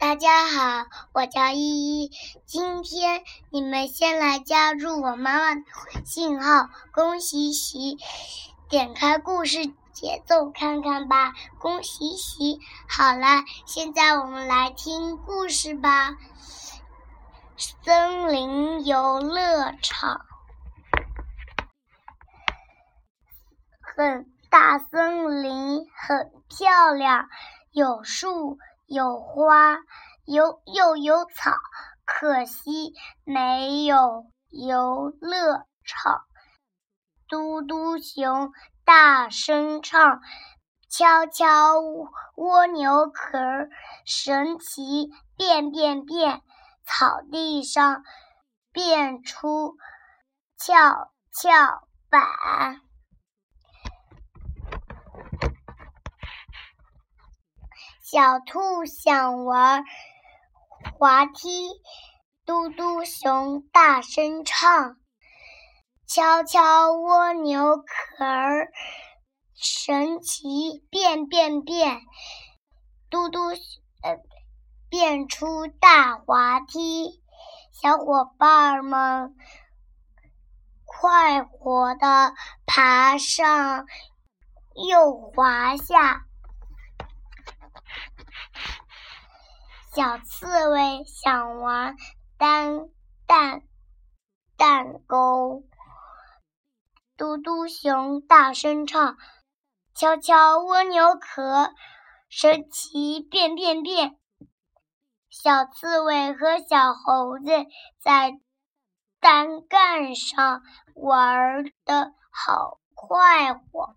大家好，我叫依依。今天你们先来加入我妈妈的微信号“恭喜喜”，点开故事节奏看看吧。恭喜喜！好了，现在我们来听故事吧。森林游乐场，很大森林，很漂亮，有树。有花，有又有草，可惜没有游乐场。嘟嘟熊大声唱：“敲敲蜗牛壳，神奇变变变，草地上变出跷跷板。”小兔想玩滑梯，嘟嘟熊大声唱：“敲敲蜗牛壳儿，神奇变变变，嘟嘟呃变出大滑梯。”小伙伴们快活的爬上，又滑下。小刺猬想玩单蛋蛋钩，嘟嘟熊大声唱：“敲敲蜗牛壳，神奇变变变。”小刺猬和小猴子在单杠上玩的好快活。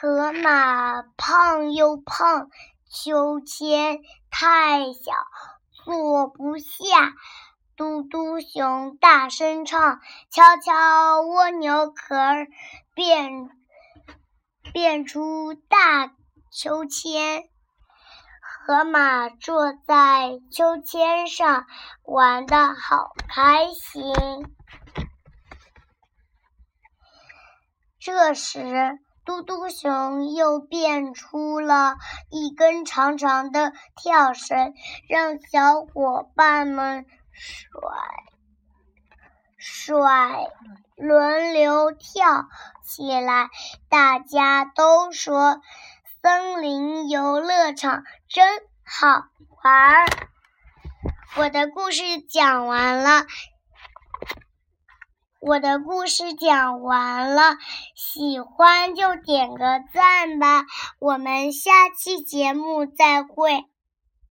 河马胖又胖，秋千太小，坐不下。嘟嘟熊大声唱：“敲敲蜗牛壳儿，变变出大秋千。”河马坐在秋千上，玩的好开心。这时。嘟嘟熊又变出了一根长长的跳绳，让小伙伴们甩甩轮流跳起来。大家都说森林游乐场真好玩。我的故事讲完了。我的故事讲完了，喜欢就点个赞吧，我们下期节目再会。